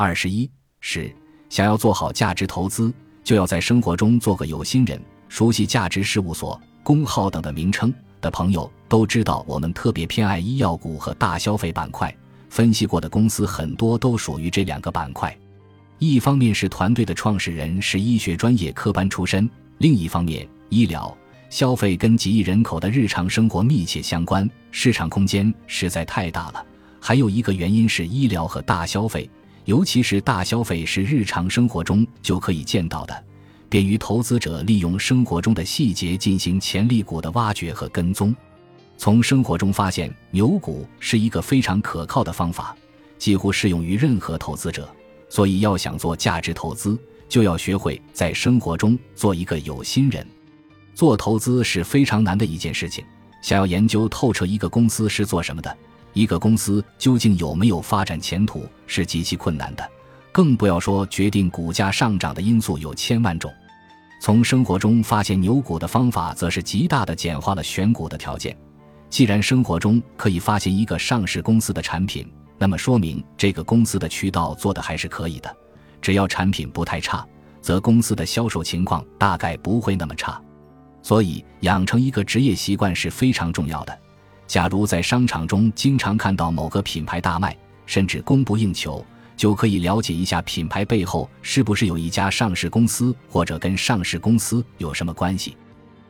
二十一是想要做好价值投资，就要在生活中做个有心人。熟悉价值事务所、工号等的名称的朋友都知道，我们特别偏爱医药股和大消费板块。分析过的公司很多都属于这两个板块。一方面是团队的创始人是医学专业科班出身，另一方面，医疗消费跟几亿人口的日常生活密切相关，市场空间实在太大了。还有一个原因是医疗和大消费，尤其是大消费是日常生活中就可以见到的，便于投资者利用生活中的细节进行潜力股的挖掘和跟踪。从生活中发现牛股是一个非常可靠的方法，几乎适用于任何投资者。所以，要想做价值投资，就要学会在生活中做一个有心人。做投资是非常难的一件事情。想要研究透彻一个公司是做什么的，一个公司究竟有没有发展前途，是极其困难的。更不要说决定股价上涨的因素有千万种。从生活中发现牛股的方法，则是极大的简化了选股的条件。既然生活中可以发现一个上市公司的产品，那么说明这个公司的渠道做的还是可以的，只要产品不太差，则公司的销售情况大概不会那么差。所以，养成一个职业习惯是非常重要的。假如在商场中经常看到某个品牌大卖，甚至供不应求，就可以了解一下品牌背后是不是有一家上市公司，或者跟上市公司有什么关系。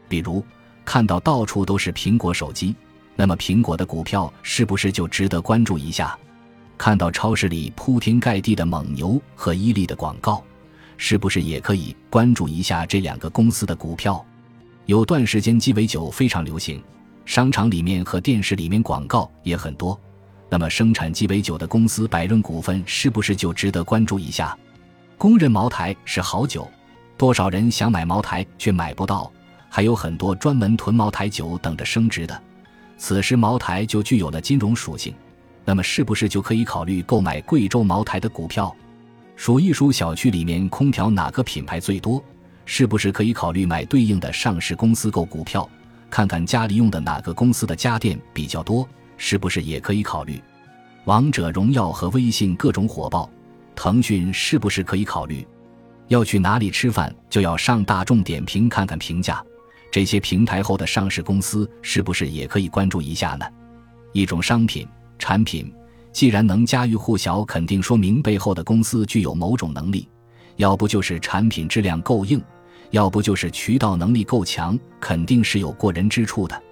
比如，看到到处都是苹果手机，那么苹果的股票是不是就值得关注一下？看到超市里铺天盖地的蒙牛和伊利的广告，是不是也可以关注一下这两个公司的股票？有段时间鸡尾酒非常流行，商场里面和电视里面广告也很多。那么生产鸡尾酒的公司百润股份是不是就值得关注一下？公认茅台是好酒，多少人想买茅台却买不到，还有很多专门囤茅台酒等着升值的。此时茅台就具有了金融属性。那么是不是就可以考虑购买贵州茅台的股票？数一数小区里面空调哪个品牌最多？是不是可以考虑买对应的上市公司购股票？看看家里用的哪个公司的家电比较多？是不是也可以考虑？王者荣耀和微信各种火爆，腾讯是不是可以考虑？要去哪里吃饭就要上大众点评看看评价，这些平台后的上市公司是不是也可以关注一下呢？一种商品。产品既然能家喻户晓，肯定说明背后的公司具有某种能力，要不就是产品质量够硬，要不就是渠道能力够强，肯定是有过人之处的。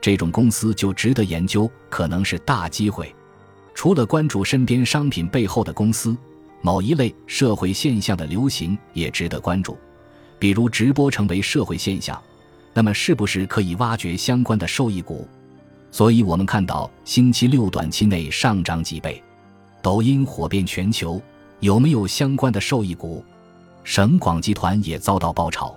这种公司就值得研究，可能是大机会。除了关注身边商品背后的公司，某一类社会现象的流行也值得关注，比如直播成为社会现象，那么是不是可以挖掘相关的受益股？所以，我们看到星期六短期内上涨几倍，抖音火遍全球，有没有相关的受益股？省广集团也遭到爆炒。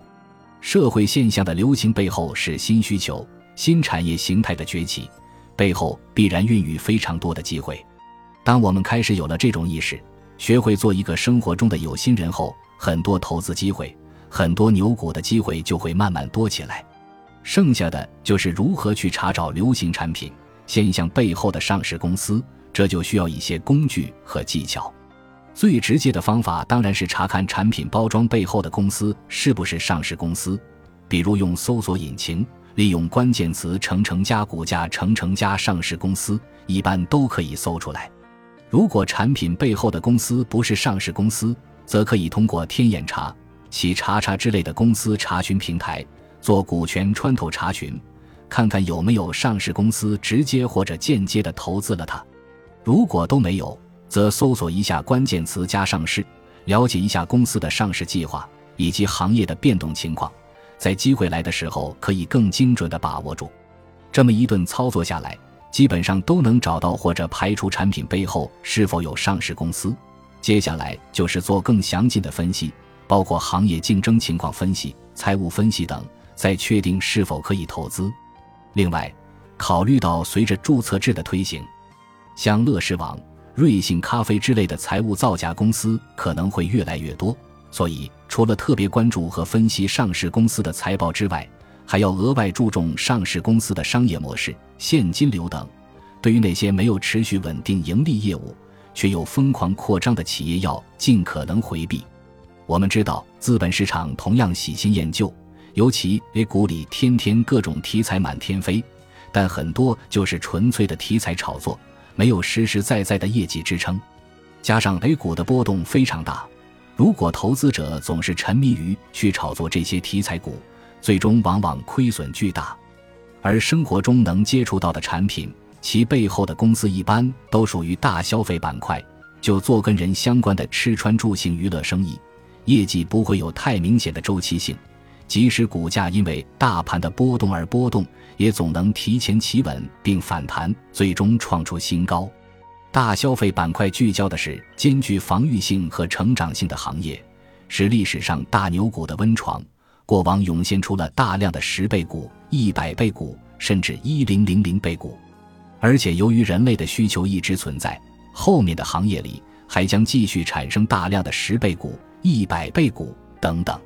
社会现象的流行背后是新需求、新产业形态的崛起，背后必然孕育非常多的机会。当我们开始有了这种意识，学会做一个生活中的有心人后，很多投资机会、很多牛股的机会就会慢慢多起来。剩下的就是如何去查找流行产品现象背后的上市公司，这就需要一些工具和技巧。最直接的方法当然是查看产品包装背后的公司是不是上市公司，比如用搜索引擎，利用关键词“成成家股价”“成成家上市公司”，一般都可以搜出来。如果产品背后的公司不是上市公司，则可以通过天眼查、企查查之类的公司查询平台。做股权穿透查询，看看有没有上市公司直接或者间接的投资了它。如果都没有，则搜索一下关键词加上市，了解一下公司的上市计划以及行业的变动情况，在机会来的时候可以更精准的把握住。这么一顿操作下来，基本上都能找到或者排除产品背后是否有上市公司。接下来就是做更详尽的分析，包括行业竞争情况分析、财务分析等。再确定是否可以投资。另外，考虑到随着注册制的推行，像乐视网、瑞幸咖啡之类的财务造假公司可能会越来越多，所以除了特别关注和分析上市公司的财报之外，还要额外注重上市公司的商业模式、现金流等。对于那些没有持续稳定盈利业务、却又疯狂扩张的企业要尽可能回避。我们知道，资本市场同样喜新厌旧，尤其 A 股里天天各种题材满天飞，但很多就是纯粹的题材炒作，没有实实在在的业绩支撑。加上 A 股的波动非常大，如果投资者总是沉迷于去炒作这些题材股，最终往往亏损巨大。而生活中能接触到的产品，其背后的公司一般都属于大消费板块，就做跟人相关的吃穿住行娱乐生意。业绩不会有太明显的周期性，即使股价因为大盘的波动而波动，也总能提前企稳并反弹，最终创出新高。大消费板块聚焦的是兼具防御性和成长性的行业，是历史上大牛股的温床。过往涌现出了大量的十倍股、一百倍股，甚至一零零零倍股，而且由于人类的需求一直存在，后面的行业里还将继续产生大量的十倍股。一百倍股等等，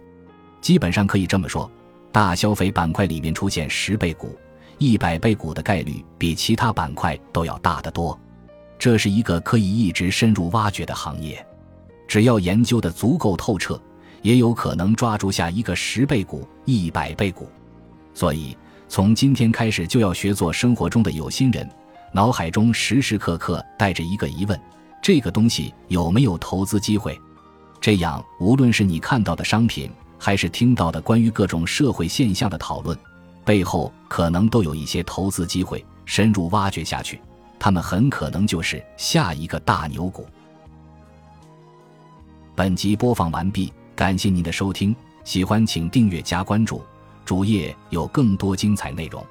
基本上可以这么说，大消费板块里面出现十倍股、一百倍股的概率比其他板块都要大得多。这是一个可以一直深入挖掘的行业，只要研究的足够透彻，也有可能抓住下一个十倍股、一百倍股。所以，从今天开始就要学做生活中的有心人，脑海中时时刻刻带着一个疑问：这个东西有没有投资机会？这样，无论是你看到的商品，还是听到的关于各种社会现象的讨论，背后可能都有一些投资机会。深入挖掘下去，他们很可能就是下一个大牛股。本集播放完毕，感谢您的收听，喜欢请订阅加关注，主页有更多精彩内容。